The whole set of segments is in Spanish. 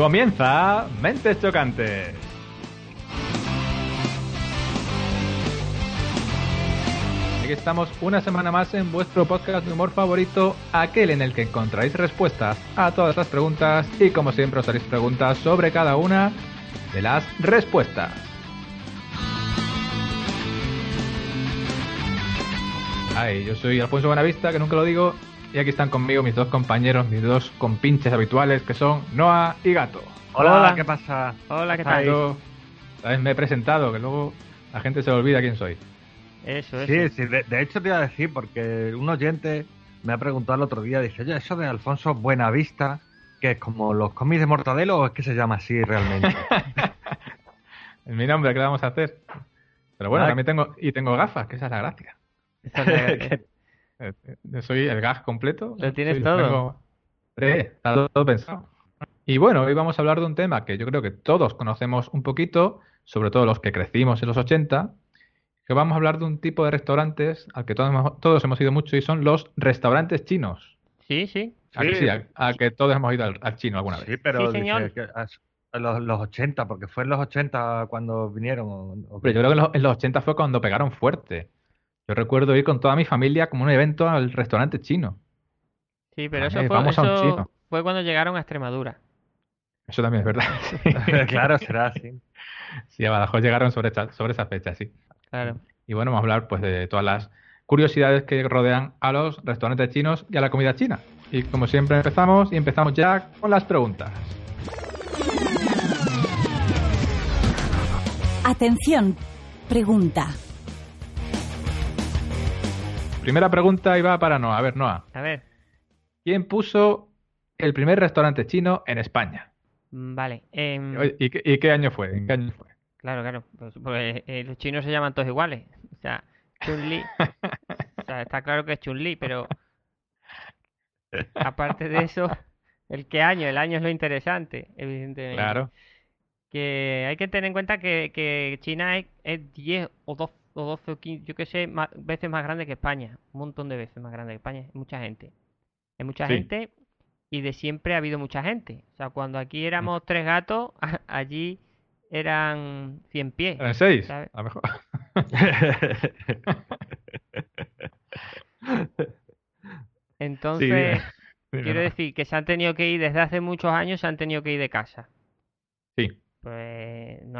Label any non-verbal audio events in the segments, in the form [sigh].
Comienza Mentes Chocantes. Aquí estamos una semana más en vuestro podcast de humor favorito, aquel en el que encontraréis respuestas a todas las preguntas y como siempre os haréis preguntas sobre cada una de las respuestas. Ay, yo soy Alfonso Buenavista, que nunca lo digo, y aquí están conmigo mis dos compañeros, mis dos compinches habituales, que son Noah y Gato. Hola, ¿qué pasa? Hola, ¿qué tal? yo- ¿sabes? Me he presentado, que luego la gente se olvida quién soy. Eso, eso. Sí, sí, de, de hecho te iba a decir, porque un oyente me ha preguntado el otro día, dice, oye, eso de Alfonso Buenavista, que es como los cómics de Mortadelo, o es que se llama así realmente. [laughs] Es mi nombre, ¿qué le vamos a hacer? Pero bueno, Ah. también tengo, y tengo gafas, que esa es la gracia. Esa es la- [laughs] soy el gas completo. Lo tienes Sí, todo. tengo- Sí, está todo pensado. Y bueno, hoy vamos a hablar de un tema que yo creo que todos conocemos un poquito, sobre todo los que crecimos en los 80, que vamos a hablar de un tipo de restaurantes al que todos hemos, todos hemos ido mucho y son los restaurantes chinos. Sí, sí. ¿A que Sí. sí? A, a que todos hemos ido al, al chino alguna vez. sí, pero Sí, señor. dice que a los, los 80, porque fue en los 80 cuando vinieron. o- o- Pero yo creo que en los, en los 80 fue cuando pegaron fuerte. Yo recuerdo ir con toda mi familia como un evento al restaurante chino. Sí, pero eso fue, vamos a un eso chino. fue cuando llegaron a Extremadura. Eso también es verdad. [laughs] claro, será así. Sí, a Badajoz llegaron sobre, esa- sobre esa fecha, sí. Claro. Y bueno, vamos a hablar pues de todas las curiosidades que rodean a los restaurantes chinos y a la comida china. Y como siempre empezamos y empezamos ya con las preguntas. Atención, pregunta. Primera pregunta y va para Noah. A ver, Noah, A ver, ¿quién puso el primer restaurante chino en España? mm, vale. em, ¿Y, qué, y qué año fue? ¿En qué año fue? claro, claro. Pues, pues, eh, los chinos se llaman todos iguales. O sea, Chun-Li. O sea, está claro que es Chun-Li, pero aparte de eso, el qué año, el año es lo interesante, evidentemente. Claro. que hay que tener en cuenta que, que China es, es 10 o 12 o 12 o 15, yo qué sé, veces más grande que España. Un montón de veces más grande que España. Es mucha gente. Es mucha Sí. gente y de siempre ha habido mucha gente. O sea, cuando aquí Mm. éramos tres gatos, [laughs] allí eran 100 pies. ¿Sabe? A lo mejor. [laughs] Entonces, quiero decir que se han tenido que ir, desde hace muchos años se han tenido que ir de casa.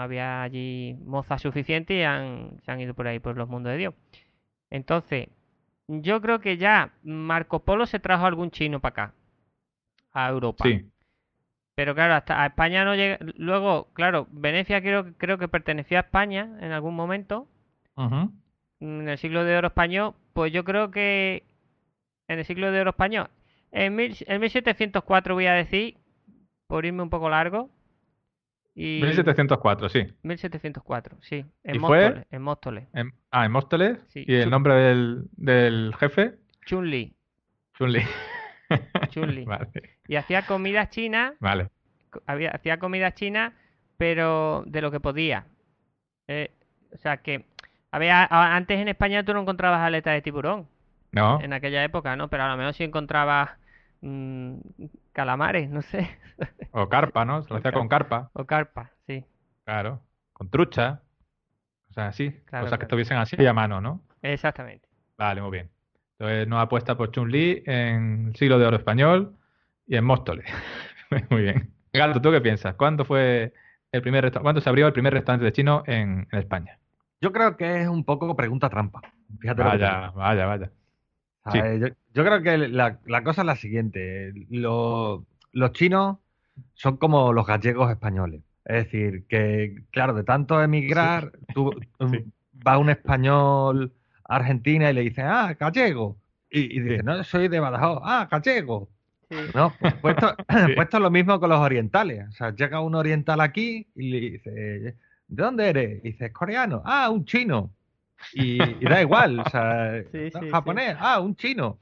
No había allí mozas suficientes y han, se han ido por ahí por los mundos de Dios. Entonces, yo creo que ya Marco Polo se trajo algún chino para acá, a Europa. Sí. Pero claro, hasta a España no llega. Luego, claro, Venecia creo, creo que pertenecía a España en algún momento, en el siglo de oro español. Pues yo creo que en el siglo de oro español, en, mil, en 1704 voy a decir, por irme un poco largo. Y 1704, sí. 1704, sí. En ¿Y fue? Móstoles, en Móstoles. En- ah, en Móstoles. Sí. ¿Y el Chun- nombre del, del jefe? Chun-Li, Chun-Li. Chun-Li. [laughs] Vale, Y hacía comida china, vale. había, hacía comida china, pero de lo que podía. Eh, o sea que, había, antes en España tú no encontrabas aletas de tiburón, ¿No? en aquella época, ¿no? Pero a lo mejor sí encontrabas mm, calamares, no sé, O carpa, ¿no? Se lo hacía con carpa. o carpa, sí, Claro. Con trucha. O sea, así. Claro, Cosas que estuviesen así a mano, ¿no? exactamente. Vale, muy bien. Entonces no apuesta por Chun-Li en el siglo de oro español y en Móstoles. [laughs] muy bien. Gato, ¿tú qué piensas? ¿Cuándo fue el primer resta- ¿Cuándo se abrió el primer restaurante de chino en, en España? Yo creo que es un poco pregunta trampa. Fíjate. Vaya, vaya, vaya. Yo, yo creo que la, la cosa es la siguiente. Lo- los chinos son como los gallegos españoles. Es decir, que, claro, de tanto emigrar, [laughs] tú Sí. va un español a Argentina y le dice, ah, gallego. Y, y dice, no, soy de Badajoz. Ah, gallego. No, pues, pues esto, [laughs] [clears throat] Sí. pues esto es lo mismo con los orientales. O sea, llega un oriental aquí y le dice, ¿de dónde eres? Y dice, "Es coreano. Ah, un chino. Y, y da igual, o sea, Sí, ¿no? sí, sí. japonés. Ah, un chino.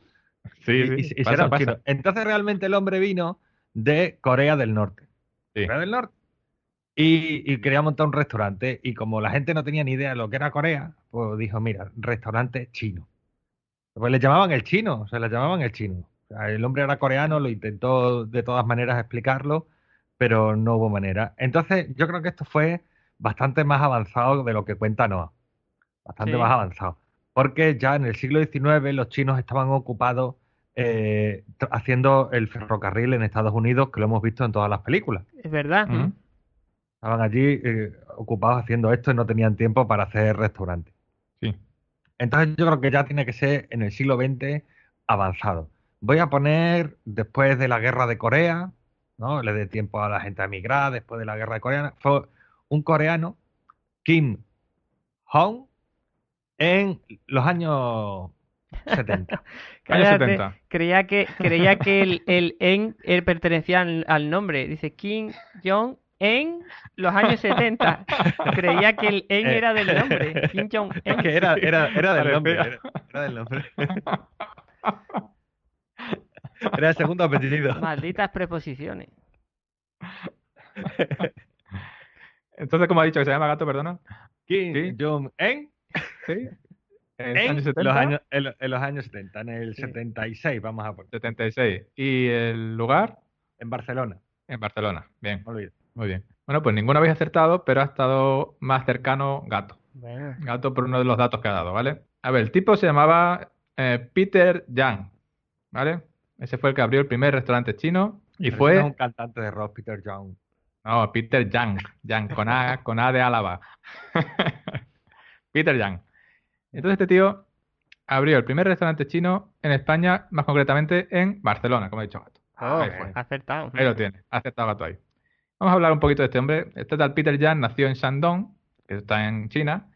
Sí, Y- sí, y- y pasa, será un pasa. chino. Entonces realmente el hombre vino de Corea del Norte. Sí. Corea del Norte. Y, y quería montar un restaurante. Y como la gente no tenía ni idea de lo que era Corea, pues dijo, mira, restaurante chino. Pues le llamaban el chino, se le llamaban el chino. O sea, el hombre era coreano, lo intentó de todas maneras explicarlo, pero no hubo manera. Entonces, yo creo que esto fue bastante más avanzado de lo que cuenta Noah. Bastante Sí. más avanzado. Porque ya en el siglo XIX los chinos estaban ocupados eh, haciendo el ferrocarril en Estados Unidos, que lo hemos visto en todas las películas. Es verdad. Estaban allí eh, ocupados haciendo esto y no tenían tiempo para hacer restaurantes. Sí. Entonces yo creo que ya tiene que ser en el siglo XX avanzado. Voy a poner después de la guerra de Corea, ¿no? Le dé tiempo a la gente a emigrar después de la guerra de Corea. Fue un coreano, Kim Hong, en los años 70. [laughs] Años Cállate, 70. Creía que, creía que el, el en él pertenecía al, al nombre. Dice Kim Jong en los años 70. Creía que el en Eh. era del nombre. Kim [laughs] Jong Es en. que era, era, era del nombre. Era, era del nombre. [laughs] Era el segundo apellido. Malditas preposiciones. Entonces, ¿cómo ha dicho que se llama gato, perdona? Kim Sí. Jong-un Sí. En, en años 70. los años, en, lo- en los años 70, en el Sí. 76, vamos a poner, 76. ¿Y el lugar? en Barcelona, En Barcelona. Bien, no muy bien. Bueno, pues ninguno habéis acertado, pero ha estado más cercano gato. Bueno, Gato por uno de los datos que ha dado, ¿vale? A ver, el tipo se llamaba eh, Peter Yang, ¿vale? Ese fue el que abrió el primer restaurante chino y Pero fue... no es un cantante de rock, Peter Young. No, Peter Yang, Yang, con A, con A de Álava. [laughs] Peter Yang. Entonces este tío abrió el primer restaurante chino en España, más concretamente en Barcelona, como ha dicho Gato. oh, Ahí fue. acertado. Ahí lo tiene, ha aceptado Gato ahí. Vamos a hablar un poquito de este hombre. Este tal Peter Yang nació en Shandong, que está en China,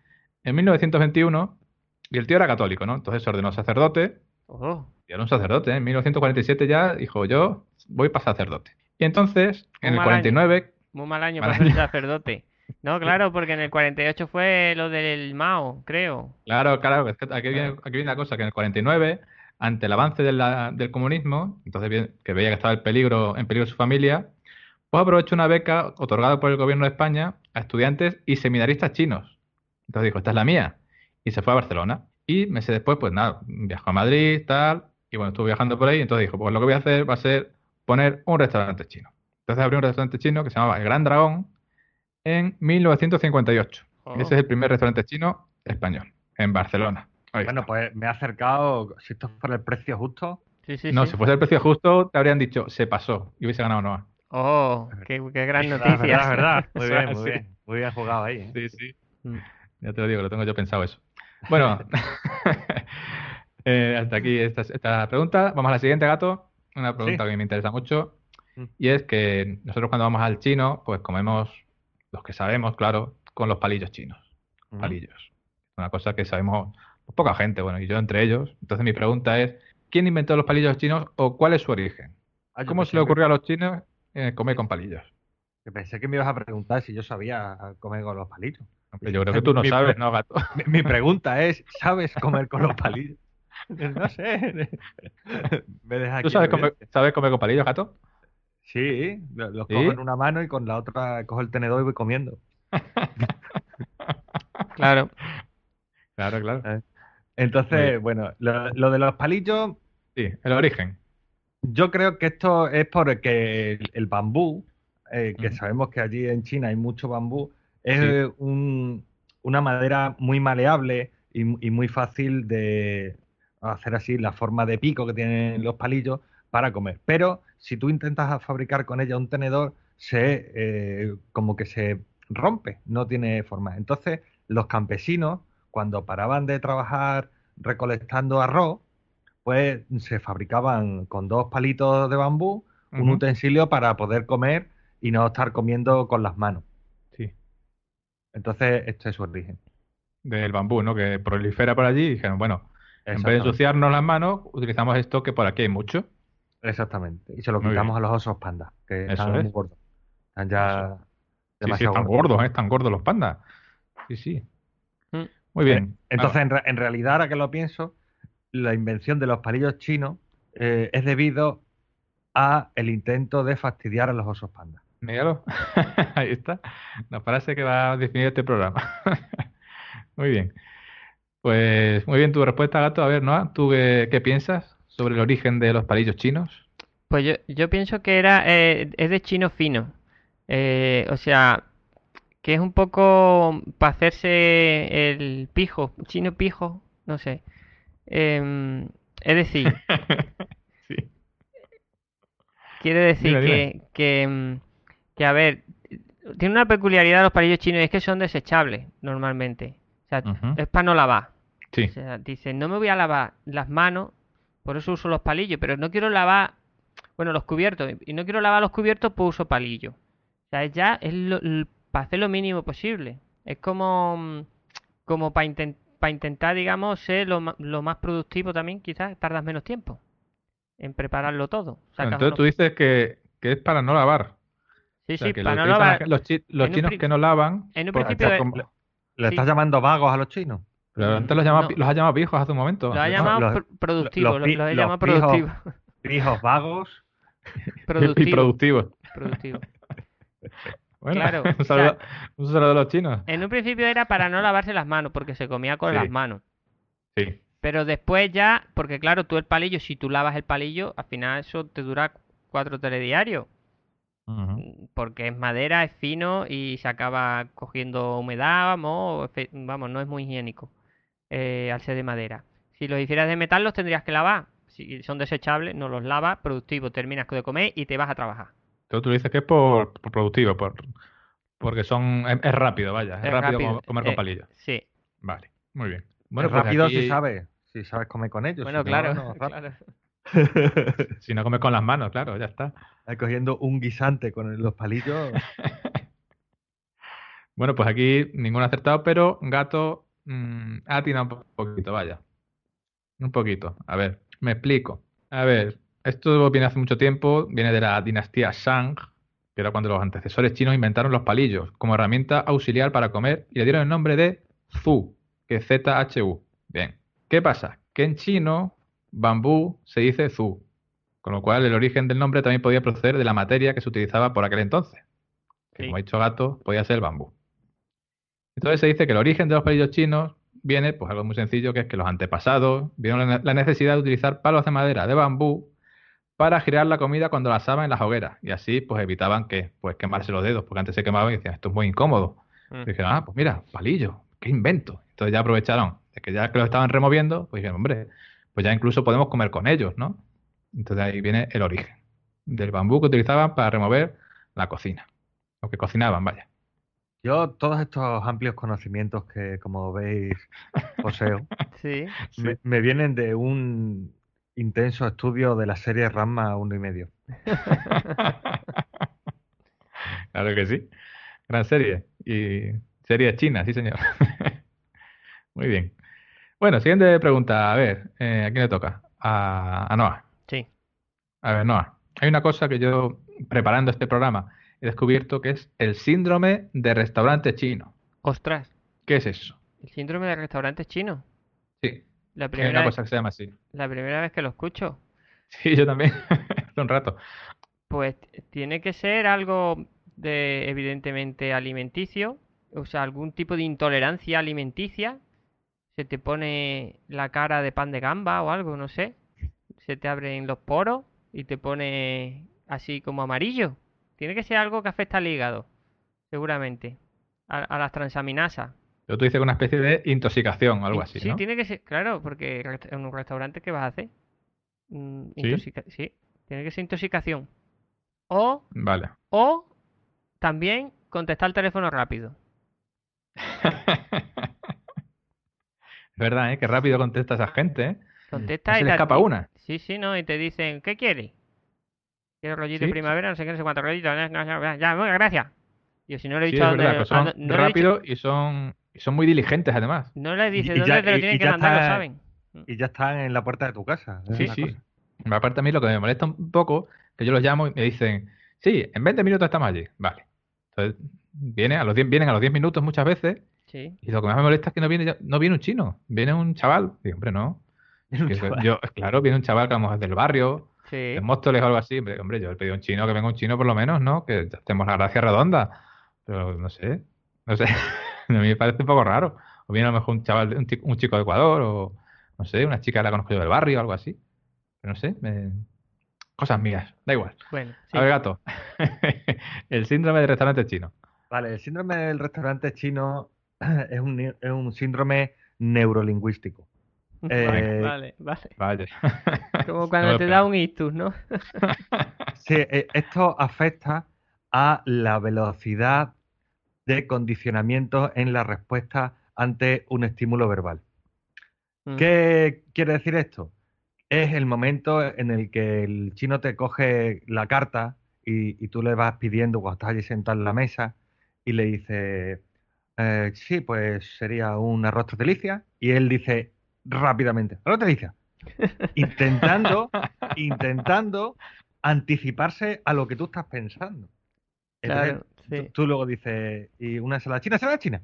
en 1921, y el tío era católico, ¿no? Entonces se ordenó sacerdote, Oh, y era un sacerdote, ¿eh? En 1947 ya dijo, yo voy para sacerdote. Y entonces, en el mal año. 49, muy mal año Mal para ser sacerdote. [laughs] No, claro, porque en el 48 fue lo del Mao, creo. Claro, claro, es que aquí viene, aquí viene una cosa, que en el 49, ante el avance de la- del comunismo, entonces que veía que estaba el peligro, en peligro su familia, pues aprovechó una beca otorgada por el gobierno de España a estudiantes y seminaristas chinos. Entonces dijo, esta es la mía. Y se fue a Barcelona. Y meses después, pues nada, viajó a Madrid, tal, y bueno, estuvo viajando por ahí, entonces dijo, pues lo que voy a hacer va a ser poner un restaurante chino. Entonces abrió un restaurante chino que se llamaba El Gran Dragón en 1958. Oh. Ese es el primer restaurante chino español, en Barcelona. Ahí Bueno, está. pues me ha acercado, si esto fuera el precio justo, Sí, sí, no, sí. si fuese el precio justo, te habrían dicho, se pasó y hubiese ganado Noah. Oh, qué, qué gran noticia. verdad, es verdad. [laughs] Muy bien, [laughs] muy bien. Muy bien jugado ahí. ¿eh? Sí, sí. Mm. Ya te lo digo, lo tengo yo pensado eso. Bueno, [laughs] eh, hasta aquí esta, esta pregunta. Vamos a la siguiente, gato. Una pregunta Sí. que me interesa mucho. Mm. Y es que nosotros cuando vamos al chino, pues comemos, los que sabemos, claro, con los palillos chinos. Palillos. Una cosa que sabemos pues, poca gente, bueno, y yo entre ellos. Entonces mi pregunta es, ¿quién inventó los palillos chinos o cuál es su origen? Ah, yo ¿Cómo se le que- ocurrió a los chinos eh, comer con palillos? que Pensé que me ibas a preguntar si yo sabía comer con los palillos. Hombre, yo creo que tú no Mi- sabes, ¿no, gato? [laughs] Mi, mi pregunta es, ¿sabes comer con los palillos? [laughs] No sé. Me deja ¿Tú sabes comer, sabes comer con palillos, gato? Sí, lo- los ¿Sí? cojo en una mano y con la otra cojo el tenedor y voy comiendo. [laughs] Claro. Claro, claro. Entonces, Muy bien. bueno, lo, lo de los palillos, Sí, el origen. yo creo que esto es porque el, el bambú, eh, que sabemos que allí en China hay mucho bambú, es Sí. eh, un- una madera muy maleable y, y muy fácil de hacer así la forma de pico que tienen los palillos para comer. Pero si tú intentas fabricar con ella un tenedor, se eh, como que se rompe, no tiene forma. Entonces, los campesinos, cuando paraban de trabajar recolectando arroz, pues se fabricaban con dos palitos de bambú un utensilio para poder comer y no estar comiendo con las manos. Sí, Entonces, este es su origen. del bambú, ¿no? Que prolifera por allí y dijeron, bueno, en vez de ensuciarnos las manos, utilizamos esto que por aquí hay mucho. Exactamente. Y se lo Muy quitamos a los osos panda, que Eso están es. muy gordos. Están ya Sí, sí, demasiado están gordos. gordos, ¿eh? Están gordos los pandas. Sí, sí. Mm. Muy bien. Entonces, en, re- en realidad, ahora que lo pienso, la invención de los palillos chinos eh, es debido a el intento de fastidiar a los osos panda. Míralo. [laughs] Ahí está. La frase que va a definir este programa. [laughs] Muy bien. Pues muy bien tu respuesta, gato. A ver, Noah, ¿tú qué, qué piensas sobre el origen de los palillos chinos? Pues yo, yo pienso que era eh, es de chino fino. Eh, o sea, que es un poco para hacerse el pijo, chino pijo, no sé. Em, es decir, [laughs] Sí. quiere decir Dime, que, dime. que, em, que, a ver, tiene una peculiaridad los palillos chinos es que son desechables normalmente. O sea, Ujú. es para no lavar. Sí. O sea, dice, no me voy a lavar las manos, por eso uso los palillos, pero no quiero lavar, bueno, los cubiertos, y no quiero lavar los cubiertos, pues uso palillos. O sea, es ya es para hacer lo mínimo posible. Es como, mm, como para intentar, digamos, ser lo, lo más productivo también, quizás tardas menos tiempo en prepararlo todo. Sacas Entonces unos- tú dices que, que es para no lavar. Sí, O sea, sí, para lo no lavar. los, chi- los chinos pri- que no lavan, En un pues, principio, ¿Le Sí. estás llamando vagos a los chinos? Pero antes los, no. los has llamado pijos hace un momento. lo ha ¿no? llamado los- pr- productivo, los los llamado pijos. productivo. Hijos vagos. [laughs] Y Productivo. productivo. productivo. [laughs] Bueno, Claro, [laughs] un o saludo, un saludo a los chinos. En un principio era para no lavarse las manos, porque se comía con Sí. las manos. Sí. Pero después ya, porque claro, tú el palillo, si tú lavas el palillo, al final eso te dura cuatro telediarios. Ujú. Porque es madera, es fino y se acaba cogiendo humedad, vamos, vamos, no es muy higiénico eh, al ser de madera. Si los hicieras de metal, los tendrías que lavar. Si son desechables, no los lavas, productivo, terminas de comer y te vas a trabajar. Entonces tú dices que es por, por productivo, por, porque son es, es rápido, vaya, es, Es rápido, rápido, co- comer con eh, palillos. Sí. Vale, muy bien. Bueno, pues rápido aquí, si sabes. Si sabes comer con ellos. Bueno, si no, claro, no, [laughs] rápido. claro. [laughs] Si no comes con las manos, claro, ya está. Ahí cogiendo un guisante con los palillos. [laughs] Bueno, pues aquí ninguno ha acertado, pero Gato mm, ha atinado un poquito, vaya. Un poquito. A ver, me explico. A ver, esto viene hace mucho tiempo, viene de la dinastía Shang, que era cuando los antecesores chinos inventaron los palillos como herramienta auxiliar para comer y le dieron el nombre de Zu, que es Z-H-U. Bien. ¿Qué pasa? Que en chino, bambú se dice Zu, con lo cual el origen del nombre también podía proceder de la materia que se utilizaba por aquel entonces. Que Sí. como ha dicho Gato, podía ser el bambú. Entonces se dice que el origen de los palillos chinos viene, pues algo muy sencillo, que es que los antepasados vieron la necesidad de utilizar palos de madera de bambú para girar la comida cuando la asaban en las hogueras. Y así pues evitaban que pues quemarse los dedos, porque antes se quemaban y decían, esto es muy incómodo. Mm. Y dijeron, ah, pues mira, palillo, qué invento. Entonces ya aprovecharon de que ya que los estaban removiendo, pues dijeron, hombre, pues ya incluso podemos comer con ellos, ¿no? Entonces ahí viene el origen del bambú que utilizaban para remover la cocina. O que cocinaban, vaya. Yo, todos estos amplios conocimientos que, como veis, [laughs] poseo, Sí. me, me vienen de un intenso estudio de la serie Ranma 1 y medio. [laughs] Claro que sí. Gran serie. Y serie china, sí, señor. [laughs] Muy bien. Bueno, siguiente pregunta. A ver, eh, ¿a quién le toca? A, a Noah. Sí. A ver, Noah. Hay una cosa que yo, preparando este programa, he descubierto que es el síndrome de restaurante chino. Ostras, ¿Qué es eso? el síndrome de restaurantes chinos. Sí, La primera, una cosa que se llama así. la primera vez que lo escucho. Sí, yo también. [laughs] Hace un rato. Pues tiene que ser algo de evidentemente alimenticio, o sea, algún tipo de intolerancia alimenticia. Se te pone la cara de pan de gamba o algo, no sé. Se te abren los poros y te pone así como amarillo. Tiene que ser algo que afecta al hígado, seguramente. A, a las transaminasas. Pero tú dices que una especie de intoxicación o algo así, Sí, ¿no? tiene que ser, claro, porque en un restaurante, ¿qué vas a hacer? Mm, ¿Sí? tiene que ser intoxicación. O, Vale. o también contestar el teléfono rápido. [laughs] Es verdad, ¿eh? Qué rápido contesta esa gente, ¿eh? Contesta No se y le escapa una. Sí, sí, ¿no? Y te dicen, ¿qué quieres? Quiero rollito de Sí. primavera, no sé qué, no sé cuánto rollito. no, no, no, Ya, bueno, gracias. Yo si no le he Sí, dicho a dónde- verdad, son no rápidos y son, y son muy diligentes además. no le dice Y- y dónde ya- te lo tienen que mandar, lo saben. Y ya están en la puerta de tu casa. Sí, sí. cosa. Aparte a mí lo que me molesta un poco, que yo los llamo y me dicen, sí, en 20 minutos estamos allí. Vale. Entonces, viene a los 10, vienen a los 10 minutos muchas veces Sí. y lo que más me molesta es que no viene, ya- no viene un chino, viene un chaval. Digo, hombre, no. Yo, claro, viene un chaval que es del barrio, Sí. de Móstoles o algo así. Hombre, hombre, yo le pedí a un chino que venga un chino por lo menos, ¿no? Que tenemos la gracia redonda. Pero no sé, no sé. [laughs] a mí me parece un poco raro. O viene a lo mejor un chaval, un, un chico de Ecuador, o no sé, una chica que la conozco yo del barrio, algo así. Pero no sé, me- cosas mías, da igual. Bueno, sí. A ver, gato. [laughs] el síndrome del restaurante chino. Vale, el síndrome del restaurante chino [clears throat] es un, es un síndrome neurolingüístico. Vale, eh, vale, vale. Vale. [laughs] Como cuando No, te da un ictus, ¿no? [laughs] Sí, eh, esto afecta a la velocidad de condicionamiento en la respuesta ante un estímulo verbal. Mm. ¿Qué quiere decir esto? Es el momento en el que el chino te coge la carta y, y tú le vas pidiendo cuando estás allí sentado en la mesa y le dices, eh, sí, pues sería un arroz tortelicia. Y él dice rápidamente, arroz tortelicia. Intentando, [laughs] intentando anticiparse a lo que tú estás pensando. Entonces, Claro, sí. tú, tú luego dices, ¿y una ensalada china? ¿Ensalada china?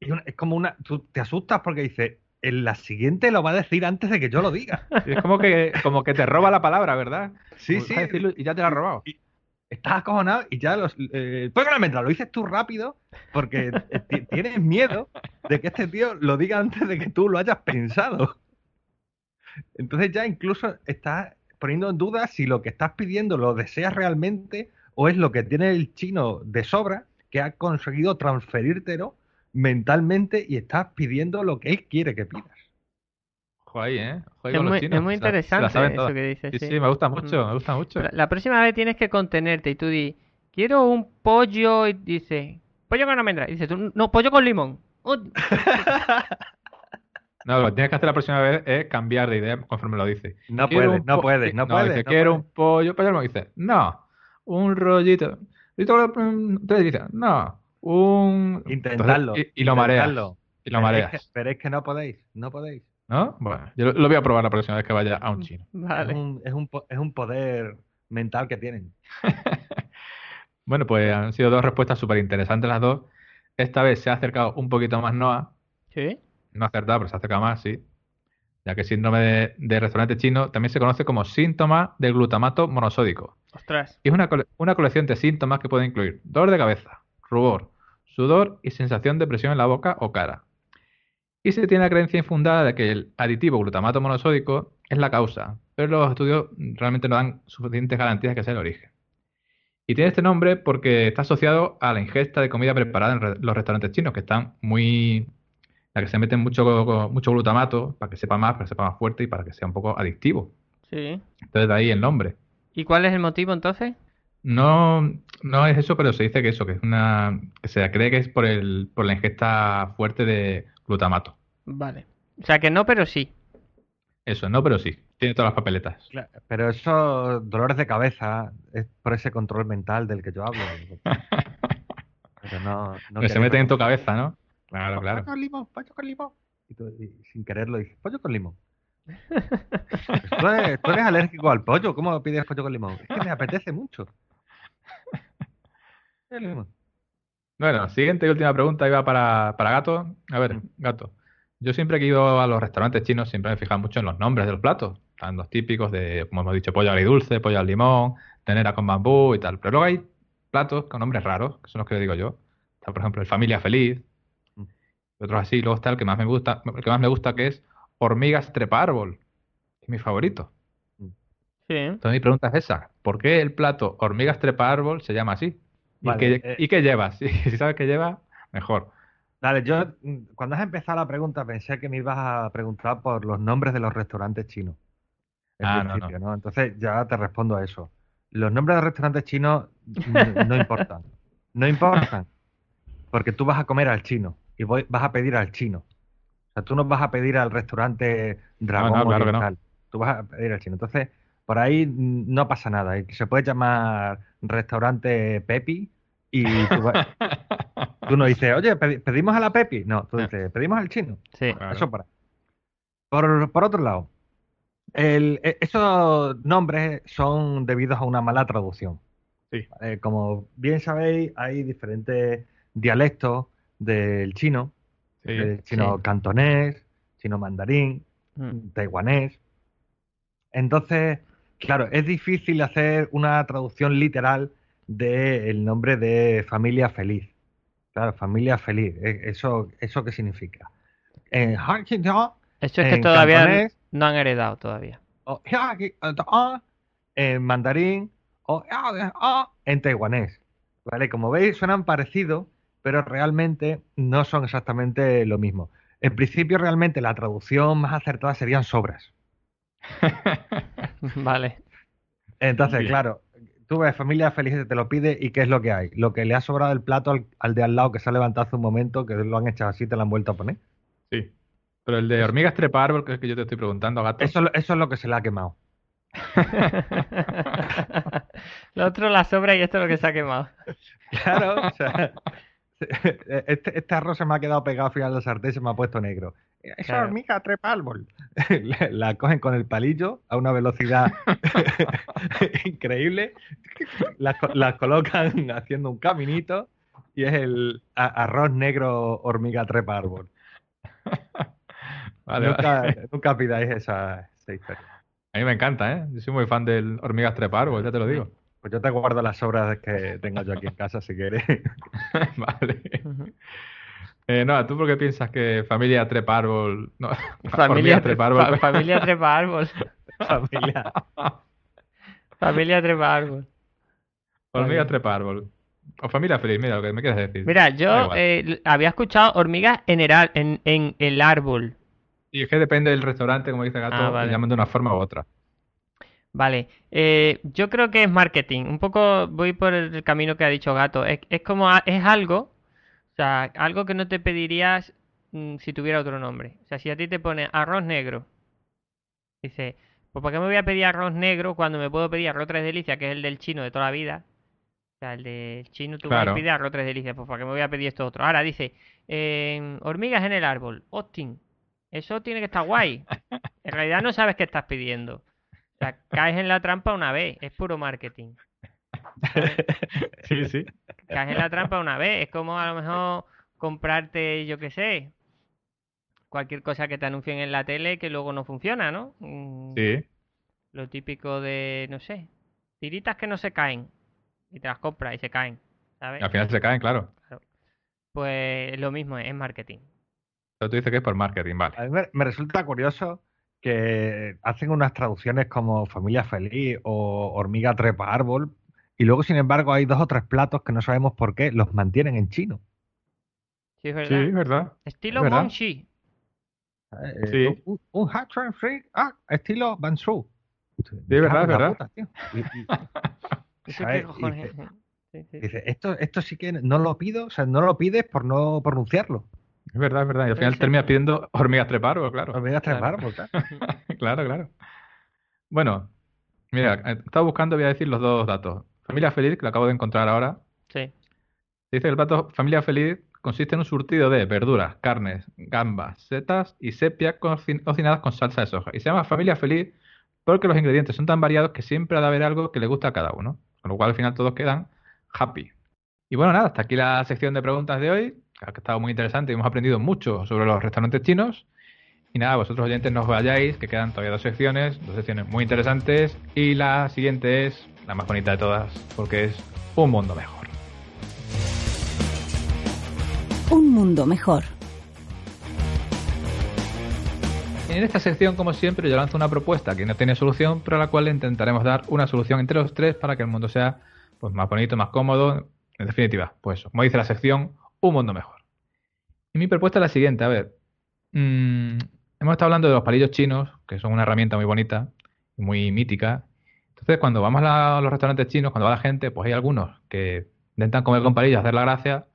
Y una- es como una. Tú te asustas porque dices, en la siguiente lo va a decir antes de que yo lo diga. [laughs] Es como que, como que te roba la palabra, ¿verdad? Sí, Como sí. decirlo y ya te la ha robado. Estás acojonado y ya los. Eh, pues con la almendra, lo dices tú rápido porque eh, ti- [laughs] tienes miedo de que este tío lo diga antes de que tú lo hayas pensado. Entonces ya incluso estás poniendo en duda si lo que estás pidiendo lo deseas realmente o es lo que tiene el chino de sobra que ha conseguido transferírtelo mentalmente y estás pidiendo lo que él quiere que pidas. Ojo ahí, ¿eh? Ojo ahí Es con los muy, chinos. es muy Se la- se la interesante eso que dices. Sí, sí. sí, me gusta mucho, Mm. me gusta mucho. La, la próxima vez tienes que contenerte y tú di, quiero un pollo y dice, pollo con almendra. Y dices tú, no, pollo con limón. Oh, [laughs] No, lo que tienes que hacer la próxima vez es cambiar de idea conforme lo dice. No puedes, no puedes, no puedes. dice, no quiero puedes. un pollo, pollo al dice, no, un rollito. Y tú mm, te dice, no, un... Intentarlo. Entonces, y, y lo mareas. intentarlo. Y lo mareas. [laughs] pero es que no podéis, no podéis. ¿No? Bueno, yo lo, voy a probar la próxima vez que vaya a un chino. Vale. Es, un, es, un, po- es un poder mental que tienen. [laughs] Bueno, pues han sido dos respuestas súper interesantes las dos. Esta vez se ha acercado un poquito más Noah. ¿Sí? No ha acertado, pero se ha acercado más, sí. Ya que el síndrome de, de restaurante chino también se conoce como síntoma del glutamato monosódico. Ostras. Y es una, cole- una colección de síntomas que pueden incluir dolor de cabeza, rubor, sudor y sensación de presión en la boca o cara. Y se tiene la creencia infundada de que el aditivo glutamato monosódico es la causa, pero los estudios realmente no dan suficientes garantías de que sea el origen. Y tiene este nombre porque está asociado a la ingesta de comida preparada en re- los restaurantes chinos, que están muy... la que se meten mucho, mucho glutamato para que sepa más, para que sepa más fuerte y para que sea un poco adictivo. Sí. Entonces de ahí el nombre. ¿Y cuál es el motivo entonces? No, no es eso, pero se dice que eso, que es una, que se cree que es por el, por la ingesta fuerte de glutamato. Vale. O sea que no, pero sí. Eso, no, pero sí, tiene todas las papeletas. Claro, Pero esos dolores de cabeza es por ese control mental del que yo hablo. [laughs] Pero no, no que se meten en tu cabeza, ¿no? Claro, claro. Pollo con limón, pollo con limón. Y, tú- y sin quererlo dices, pollo con limón. Pues tú, eres, tú eres alérgico al pollo, ¿cómo pides pollo con limón? Es que me apetece mucho. [laughs] El limón. Bueno, siguiente y última pregunta iba para, para Gato. A ver, Mm. Gato. Yo siempre que he ido a los restaurantes chinos siempre me he fijado mucho en los nombres de los platos. Están los típicos de, como hemos dicho, pollo agridulce, pollo al limón, tenera con bambú y tal. Pero luego hay platos con nombres raros, que son los que digo yo. Está, por ejemplo, el familia feliz, Mm. y otros así. Luego está el que más me gusta, el que más me gusta que es hormigas trepa árbol, que es mi favorito. Sí. Entonces mi pregunta es esa, ¿por qué el plato hormigas trepa árbol se llama así? ¿Y, qué, eh. y qué lleva? [laughs] Si, sabes qué lleva, mejor. Dale, yo mm, cuando has empezado la pregunta pensé que me ibas a preguntar por los nombres de los restaurantes chinos. En Ah, no, principio, ¿no? Entonces ya te respondo a eso. Los nombres de restaurantes chinos no importan. No importan. Porque tú vas a comer al chino y voy- vas a pedir al chino. O sea, tú no vas a pedir al restaurante Dragón no, claro no. Oriental. Tú vas a pedir al chino. Entonces, por ahí no pasa nada. Y Se puede llamar restaurante Pepi y tú, [laughs] no dices, oye, pedi- pedimos a la Pepi. No, tú dices, pedimos al chino. Sí. Claro. Eso para. Por, por otro lado, el- e- esos nombres son debidos a una mala traducción. Sí. Eh, como bien sabéis, hay diferentes dialectos del chino, Sí. el chino Sí. cantonés, chino mandarín, Mm. taiwanés. Entonces, claro, es difícil hacer una traducción literal del nombre de familia feliz. Claro, familia feliz. e- ¿Eso, eso qué significa? En Eso es que en todavía cantonés, no han heredado todavía. en mandarín o en taiwanés. ¿Vale? Como veis, suenan parecidos, pero realmente no son exactamente lo mismo. En principio, realmente la traducción más acertada serían sobras. [laughs] [laughs] Vale. Entonces, Bien. claro, tú ves familia feliz te lo pide y ¿qué es lo que hay? Lo que le ha sobrado el plato al, al de al lado que se ha levantado hace un momento, que lo han echado así, te lo han vuelto a poner. Sí. Pero el de hormigas trepa árbol, que es que yo te estoy preguntando, gato. Eso, eso es lo que se le ha quemado. [laughs] [laughs] Lo otro la sobra y esto es lo que se ha quemado. Claro, o sea, [laughs] este, este arroz se me ha quedado pegado al final del sartén y se me ha puesto negro. Esa Claro. hormiga trepa árbol. [laughs] La, la cogen con el palillo a una velocidad [laughs] increíble, las, co- las colocan haciendo un caminito y es el a- arroz negro hormiga trepa árbol. Vale, nunca, vale. nunca pidáis esa, esa historia. A mí me encanta, ¿eh? Yo soy muy fan del hormigas trepa árbol, ya te lo digo. Pues yo te guardo las sobras que tengo yo aquí en casa si quieres. [laughs] Vale. Eh, no, ¿tú por qué piensas que familia trepa árbol... No, [laughs] Familia, trepa árbol... fa- familia trepa árbol. [laughs] Familia. Familia trepa árbol. Hormigas trepa árbol. O familia feliz, mira lo que me quieres decir. Mira, yo eh, había escuchado hormigas en el, en, en el árbol. Y es que depende del restaurante, como dice Gato, Ah, lo vale. llaman de una forma u otra. Vale, eh, yo creo que es marketing. Un poco voy por el camino que ha dicho Gato. Es, es como a- es algo, o sea, algo que no te pedirías mm, si tuviera otro nombre. O sea, si a ti te pone arroz negro, dice, pues ¿para qué me voy a pedir arroz negro cuando me puedo pedir arroz tres delicias, que es el del chino de toda la vida? O sea, el del chino tú vas Claro. y pides arroz tres delicias, pues ¿para qué me voy a pedir esto otro? Ahora dice, eh, hormigas en el árbol, Austin. Eso tiene que estar guay. En realidad no sabes qué estás pidiendo. O sea, caes en la trampa una vez, es puro marketing. [laughs] Sí, sí. Caes en la trampa una vez, es como a lo mejor comprarte, yo qué sé, cualquier cosa que te anuncien en la tele que luego no funciona, ¿no? Mm, Sí. Lo típico de, no sé, tiritas que no se caen y te las compras y se caen, ¿sabes? Al final se caen, claro. Pues lo mismo es, es marketing. Pero tú dices que es por marketing, vale. A mí me, me resulta curioso que hacen unas traducciones como familia feliz o hormiga trepa árbol y luego, sin embargo, hay dos o tres platos que no sabemos por qué los mantienen en chino. Sí, es verdad. Sí, es verdad. Estilo verdad. Monchi. Eh, Sí. Un, un hot and free, ah, estilo Bansu. Sí, es verdad, es verdad. ¿Eso qué ¿Sabes? Y cojones? dice- Sí, sí. Dice, esto, esto sí que no lo pido, o sea, no lo pides por no pronunciarlo. Es verdad, es verdad. Y al final sí. pidiendo hormigas trepa árbol, claro. Hormigas trepa Claro. árbol, claro. [laughs] Claro, claro. Bueno, mira, eh, estaba buscando, voy a decir los dos datos. Familia feliz, que lo acabo de encontrar ahora. Sí. Dice que el plato familia feliz consiste en un surtido de verduras, carnes, gambas, setas y sepia coci- cocinadas con salsa de soja. Y se llama familia feliz porque los ingredientes son tan variados que siempre ha de haber algo que le gusta a cada uno. Con lo cual al final todos quedan happy. Y bueno, nada, hasta aquí la sección de preguntas de hoy, que ha estado muy interesante y hemos aprendido mucho sobre los restaurantes chinos. Y nada, vosotros oyentes no os vayáis, que quedan todavía dos secciones, dos secciones muy interesantes. Y la siguiente es la más bonita de todas, porque es un mundo mejor. Un mundo mejor. En esta sección, como siempre, yo lanzo una propuesta que no tiene solución, pero a la cual intentaremos dar una solución entre los tres para que el mundo sea pues, más bonito, más cómodo. En definitiva, pues como dice la sección, un mundo mejor. Y mi propuesta es la siguiente, a ver. mm, hemos estado hablando de los palillos chinos, que son una herramienta muy bonita y muy mítica. Entonces, cuando vamos a los restaurantes chinos, cuando va la gente, pues hay algunos que intentan comer con palillos, hacer la gracia,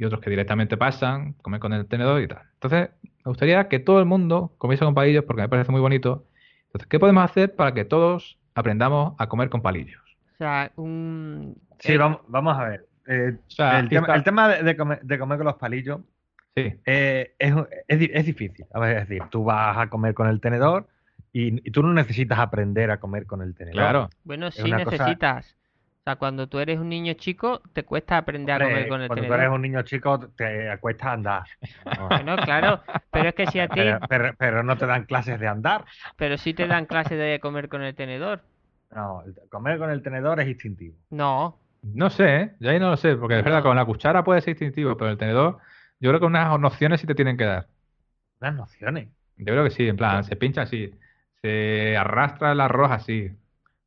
y otros que directamente pasan, comen con el tenedor y tal. Entonces, me gustaría que todo el mundo comiese con palillos porque me parece muy bonito. Entonces, ¿qué podemos hacer para que todos aprendamos a comer con palillos? O sea, un... Sí, eh, vamos, vamos a ver. Eh, O sea, el, tema, está- el tema de, de comer, de comer con los palillos Sí, eh, es, es di- es difícil. A ver, es decir, tú vas a comer con el tenedor y, y tú no necesitas aprender a comer con el tenedor. claro. Bueno, sí cosa- necesitas. O sea, cuando tú eres un niño chico, te cuesta aprender a comer con el cuando tú tenedor. eres un niño chico te acuestas a andar. No, [laughs] Bueno, claro, pero es que si a ti, pero, pero- pero no te dan clases de andar. pero sí te dan clases de comer con el tenedor. No, comer con el tenedor es instintivo. No, No sé, ¿eh? Yo ahí no lo sé, porque es verdad, con la cuchara puede ser instintivo, pero el tenedor, yo creo que unas nociones sí te tienen que dar. Unas nociones. Yo creo que sí, en plan, se pincha así, se arrastra el arroz así.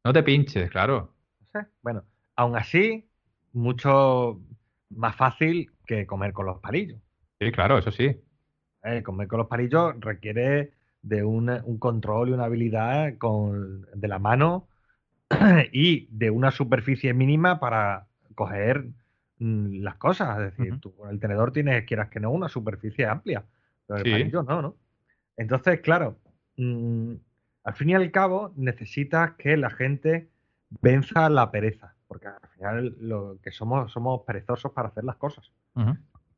No te pinches, claro. No sé. Bueno, aún así, mucho más fácil que comer con los palillos. Sí, claro, eso sí. Eh, comer con los palillos requiere de un, un control y una habilidad con, de la mano [clears throat] y de una superficie mínima para coger mm, las cosas. Es decir, tú con el tenedor tienes, quieras que no, una superficie amplia, pero el Sí. palillo no, ¿no? Entonces, claro, mm, al fin y al cabo necesitas que la gente venza la pereza, porque al final lo que somos somos perezosos para hacer las cosas.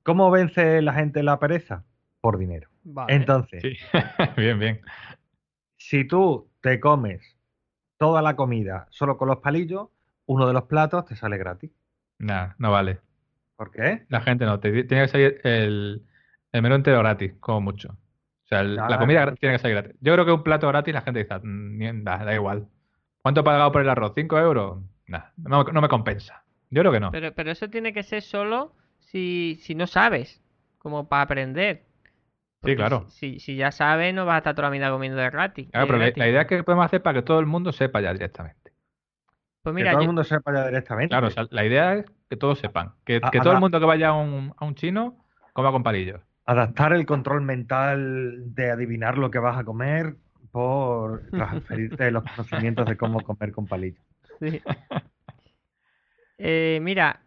¿Cómo vence la gente la pereza? Por dinero. Vale. Entonces, Sí, [laughs] bien, bien. si tú te comes toda la comida solo con los palillos, uno de los platos te sale gratis. Nada, no vale. ¿Por qué? La gente no, te tiene que salir el, el menú entero gratis, como mucho. O sea, el- la comida tiene que salir gratis. Yo creo que un plato gratis la gente dice, "Mm, da, da igual. ¿Cuánto he pagado por el arroz? ¿5 euros? Nah, no, me- no me compensa. Yo creo que no. Pero, pero eso tiene que ser solo si, si no sabes, como para aprender. Porque claro. Si, ya sabes, no vas a estar toda la vida comiendo de gratis. Claro, de pero la, gratis. la idea es que podemos hacer para que todo el mundo sepa ya directamente. Pues que todo el mundo sepa ya directamente. Claro, o sea, la idea es que todos sepan. Que, que todo el mundo que vaya a un, a un chino coma con palillos. Adaptar el control mental de adivinar lo que vas a comer por transferirte [laughs] los conocimientos de cómo comer con palillos. Sí. Eh, mira,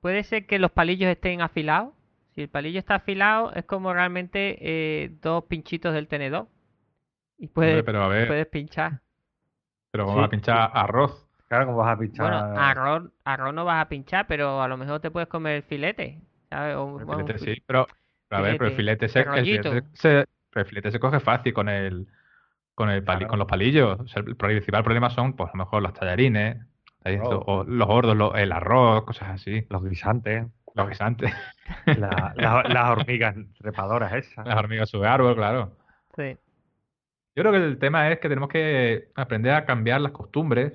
puede ser que los palillos estén afilados. Si el palillo está afilado, es como realmente eh, dos pinchitos del tenedor. Y puedes, Hombre, pero a ver, puedes pinchar. pero Sí. vamos a pinchar arroz. Claro, como vas a pichar. Bueno, arroz, arroz no vas a pinchar, pero a lo mejor te puedes comer el filete. ¿sabes? O, El bueno, filete fi- sí, pero, pero a ver, pero el filete, se, el filete se, pero el filete se coge fácil con el con el pali- Claro. con los palillos. O sea, el principal problema son, pues a lo mejor los tallarines, o los gordos, lo- el arroz, cosas así, Los guisantes, guisantes, [laughs] la- la- las hormigas trepadoras esas. las hormigas sube árbol, claro. sí. Yo creo que el tema es que tenemos que aprender a cambiar las costumbres,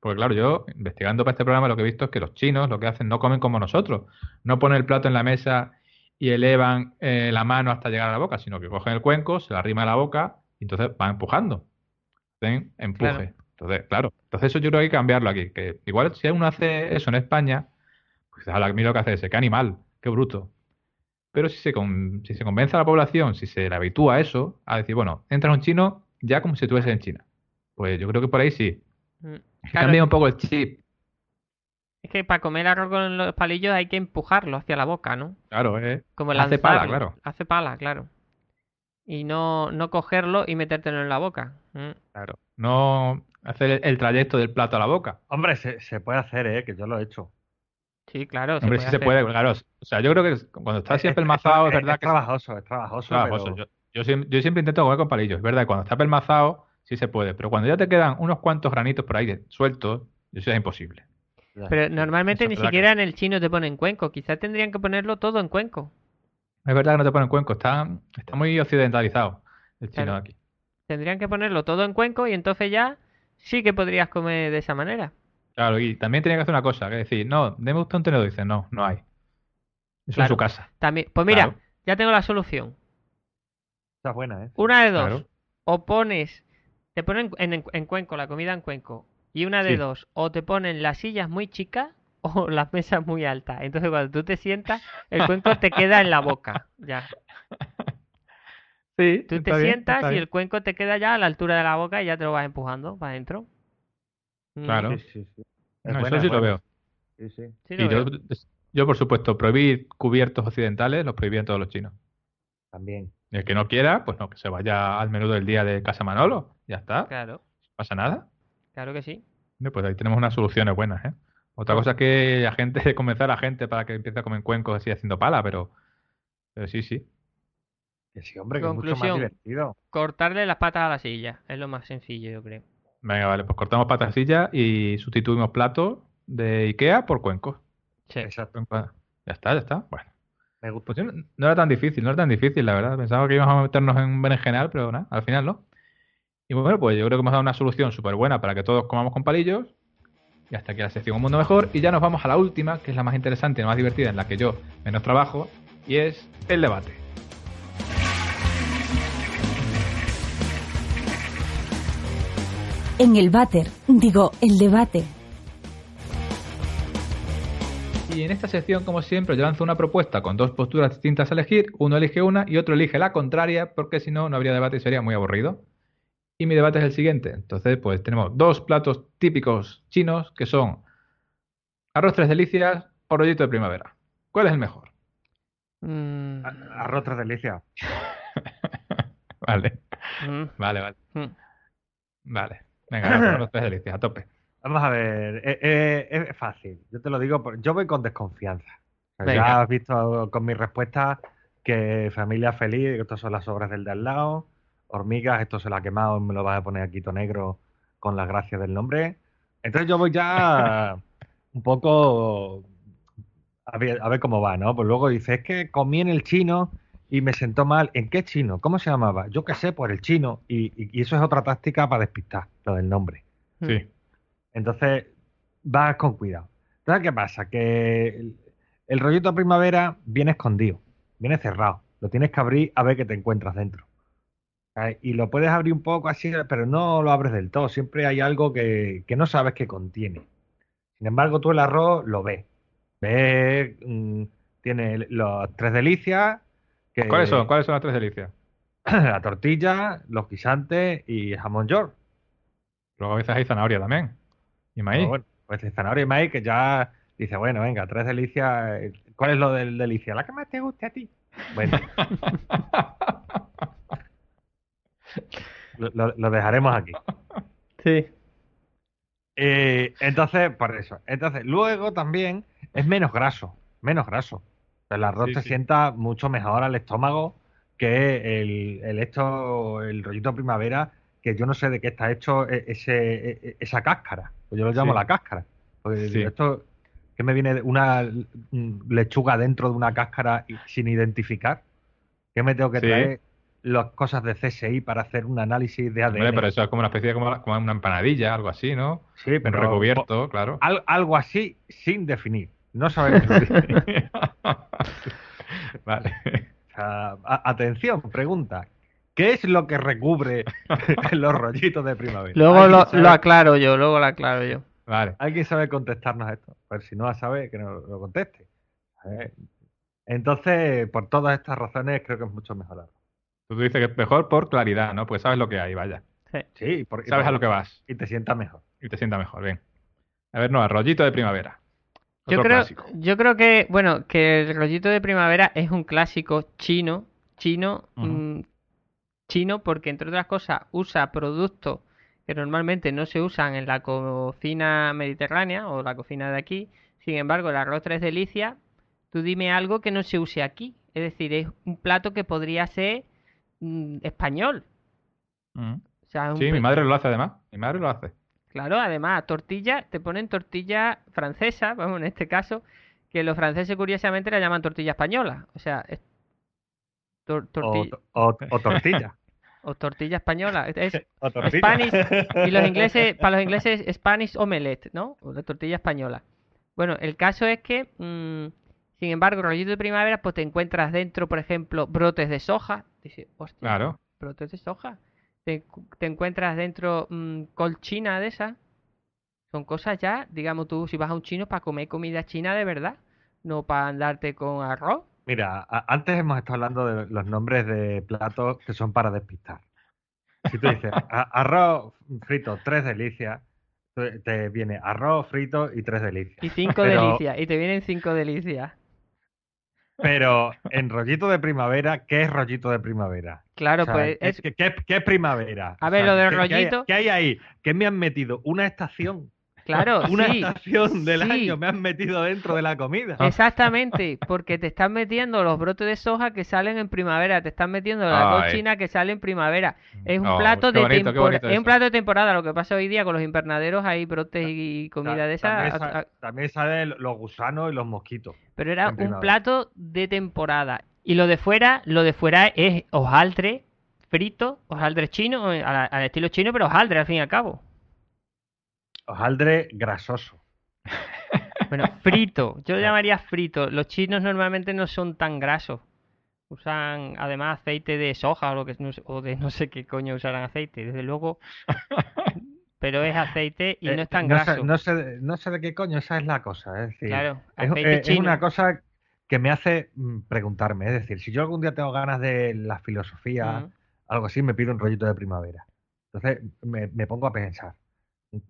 porque claro, yo investigando para este programa lo que he visto es que los chinos lo que hacen no comen como nosotros, no ponen el plato en la mesa y elevan eh, la mano hasta llegar a la boca, sino que cogen el cuenco, se la arrima a la boca y entonces van empujando, hacen empuje. Claro. Entonces, claro, entonces eso yo creo que hay que cambiarlo aquí, que igual si uno hace eso en España, pues a mí lo que hace es, qué animal, qué bruto. Pero si se, con- si se convence a la población, si se le habitúa a eso, a decir, bueno, entra un chino ya como si estuviese en China. Pues yo creo que por ahí sí. Mm. Claro, cambie un poco el chip. es que para comer arroz con los palillos hay que empujarlo hacia la boca, ¿no? Claro, eh. Como Hace pala, claro. Hace pala, claro. Y no, no cogerlo y metértelo en la boca. Mm. Claro. No hacer el, el trayecto del plato a la boca. Hombre, se, se puede hacer, ¿eh? Que yo lo he hecho. Sí, claro, se Hombre, puede sí se puede, claro. O sea, yo creo que cuando está así Es- apelmazado, es es, verdad es que trabajoso, es trabajoso, trabajoso. pero- Yo, yo siempre, yo siempre intento comer con palillos. Es verdad que cuando está apelmazado, sí se puede. Pero cuando ya te quedan unos cuantos granitos por ahí sueltos, eso es imposible. Pero normalmente Eso ni es siquiera en el chino te ponen cuenco. Quizás tendrían que ponerlo todo en cuenco. Es verdad que no te ponen cuenco. Está, está muy occidentalizado el chino Claro. de aquí. Tendrían que ponerlo todo en cuenco y entonces ya sí que podrías comer de esa manera. Claro, y también tenía que hacer una cosa, que decir, no, deme usted un tenedor. Dice, no, no hay. Eso en Claro. su casa. También, pues mira, Claro. ya tengo la solución. Está buena, ¿eh? Una de dos. Claro. O pones, te ponen en, en- en cuenco, la comida en cuenco. Y una de Sí. dos. O te ponen las sillas muy chicas [laughs] o las mesas muy altas. Entonces cuando tú te sientas, el cuenco te queda en la boca. Ya. [laughs] Sí, Tú te bien, sientas y el cuenco te queda ya a la altura de la boca y ya te lo vas empujando para adentro. Claro. Sí, sí, sí. Es No, buena, eso sí lo veo. Sí, sí. sí Y lo yo, veo. yo, por supuesto, prohibir cubiertos occidentales los prohibían todos los chinos. También. Y el que no quiera, pues no, que se vaya al menú del día de Casa Manolo. Ya está, Claro, no pasa nada. claro que sí. Pues ahí tenemos unas soluciones buenas, ¿eh? Otra cosa es que la gente, [laughs] convencer a la gente para que empiece a comer cuencos así haciendo pala, pero, pero sí, sí. Que sí, hombre, que es mucho más Conclusión. divertido. Cortarle las patas a la silla. Es lo más sencillo, yo creo. Venga, vale, pues cortamos patasillas y sustituimos platos de Ikea por cuencos. Sí. Exacto. Ya está, ya está. Bueno, Me gusta. pues no era tan difícil, no era tan difícil, la verdad. Pensaba que íbamos a meternos en un berenjenal, pero nada, al final no. Y bueno, pues yo creo que hemos dado una solución súper buena para que todos comamos con palillos. Y hasta aquí la sección Un Mundo Mejor. Y ya nos vamos a la última, que es la más interesante y la más divertida, en la que yo menos trabajo, y es el debate. En el váter, digo, el debate. Y en esta sección, como siempre, yo lanzo una propuesta con dos posturas distintas a elegir. Uno elige una y otro elige la contraria, porque si no, no habría debate y sería muy aburrido. Y mi debate es el siguiente. Entonces, pues tenemos dos platos típicos chinos que son arroz tres delicias o rollito de primavera. ¿Cuál es el mejor? Mm, Arroz tres delicias. [laughs] Vale, mm, vale, vale. mm. Vale. Venga, arroz [laughs] tres delicias, a tope. Vamos a ver, eh, eh, es fácil. Yo te lo digo, yo voy con desconfianza. Venga. ya has visto con mi respuesta que familia feliz, estas son las obras del de al lado. Hormigas, esto se lo ha quemado, me lo vas a poner aquí todo negro con las gracias del nombre. Entonces yo voy ya [laughs] un poco a ver, a ver cómo va, ¿no? Pues luego dice, es que comí en el chino y me sentó mal. ¿En qué chino? ¿Cómo se llamaba? Yo qué sé, por el chino. Y, y- y eso es otra táctica para despistar, lo del nombre. Sí. Entonces, vas con cuidado. Entonces, ¿qué pasa? Que el, el rollito de primavera viene escondido, viene cerrado. Lo tienes que abrir a ver qué te encuentras dentro. Y lo puedes abrir un poco así, pero no lo abres del todo. Siempre hay algo que, que no sabes que contiene. Sin embargo, tú el arroz lo ves. Ves, mm, tiene los tres delicias. Que, ¿Cuáles son? ¿Cuáles son las tres delicias? [clears throat] La tortilla, los guisantes y el jamón york. Luego a veces hay zanahoria también. Y maíz. Pero bueno, pues el zanahoria y maíz que ya dice, bueno, venga, tres delicias. eh, ¿Cuál es lo del delicia? La que más te guste a ti. Bueno, [laughs] lo dejaremos aquí. Sí. Eh, entonces, por eso. Entonces, luego también es menos graso, menos graso. El arroz Sí, te sí. sienta mucho mejor al estómago que el, el esto, el rollito primavera, que yo no sé de qué está hecho e- ese, e- esa cáscara. Pues yo lo llamo Sí. la cáscara. Porque esto que me viene una lechuga dentro de una cáscara sin identificar. ¿Qué me tengo que traer las cosas de CSI para hacer un análisis de ADN? Hombre, pero eso es como una especie de como, como una empanadilla, algo así, ¿no? sí, Un pero recubierto, claro. al- algo así sin definir. No sabemos. [laughs] Vale. O sea, a- atención, pregunta. ¿Qué es lo que recubre [laughs] los rollitos de primavera? Luego ¿Alguien lo, sabe- lo aclaro yo, luego lo aclaro yo. Vale. ¿Alguien sabe contestarnos esto? Pues si no la sabe, que nos lo conteste. ¿Eh? Entonces, por todas estas razones, creo que es mucho mejor. Tú dices que es mejor por claridad, ¿no? Pues sabes lo que hay, vaya. Sí. Sí, porque Sabes a lo que vas y te sientas mejor. y te sienta mejor, bien. A ver, no, rollito de primavera. Yo creo, clásico. yo creo que, bueno, que el rollito de primavera es un clásico chino, chino, mm, chino, porque entre otras cosas usa productos que normalmente no se usan en la cocina mediterránea o la cocina de aquí. Sin embargo, el arroz tres delicias, tú dime algo que no se use aquí. Es decir, es un plato que podría ser mm, español. O sea, un Sí, mi madre lo hace además. Mi madre lo hace. Claro, además, tortilla, te ponen tortilla francesa, vamos, en este caso, que los franceses curiosamente la llaman tortilla española. O sea, es tor- O, torti- o- o tortilla. [laughs] o tortilla española. Es [laughs] O tortilla. Spanish, y los [laughs] ingleses, para los ingleses, Spanish omelette, ¿no? O la tortilla española. Bueno, el caso es que, mm, sin embargo, rollito de primavera, pues te encuentras dentro, por ejemplo, brotes de soja. Dice, hostia, Claro. brotes de soja. Te, te encuentras dentro mm, colchina de esa. Son cosas ya, digamos tú, si vas a un chino para comer comida china de verdad, no para andarte con arroz. Mira, antes hemos estado hablando de los nombres de platos que son para despistar. Si tú dices arroz frito, tres delicias, te- te viene arroz frito y tres delicias. Y cinco Pero- delicias, y te vienen cinco delicias. Pero en rollito de primavera, ¿qué es rollito de primavera? Claro, O sea, pues ¿qué, es, qué- qué- qué es primavera? A O ver, sea, lo del ¿qué- qué hay- rollito- ¿Qué hay ahí? ¿Qué me han metido? Una estación. Claro, [laughs] Una sí, estación del sí. año me han metido dentro de la comida. [laughs] Exactamente, porque te están metiendo los brotes de soja que salen en primavera, te están metiendo la Ay. cochina que sale en primavera. Es un Oh, plato de bonito, temporada, es un plato de temporada. Lo que pasa hoy día con los invernaderos hay brotes y comida Ta- de esa, También, a- sa- a- también salen los gusanos y los mosquitos. pero era un plato de temporada. Y lo de fuera, lo de fuera es hojaldre frito, hojaldre chino, eh, al, al estilo chino, pero hojaldre al fin y al cabo. Hojaldre grasoso. [laughs] Bueno, frito, yo lo llamaría frito. Los chinos normalmente no son tan grasos. Usan además aceite de soja o, lo que, o de no sé qué coño usarán aceite, desde luego. [laughs] pero es aceite y Eh, no es tan no graso. sé, no, sé, de- no sé de qué coño, esa es la cosa. Es decir, Claro, es, aceite es- es chino. una cosa que me hace mm, preguntarme. Es decir, si yo algún día tengo ganas de la filosofía, algo así, me pido un rollito de primavera. Entonces me, me pongo a pensar,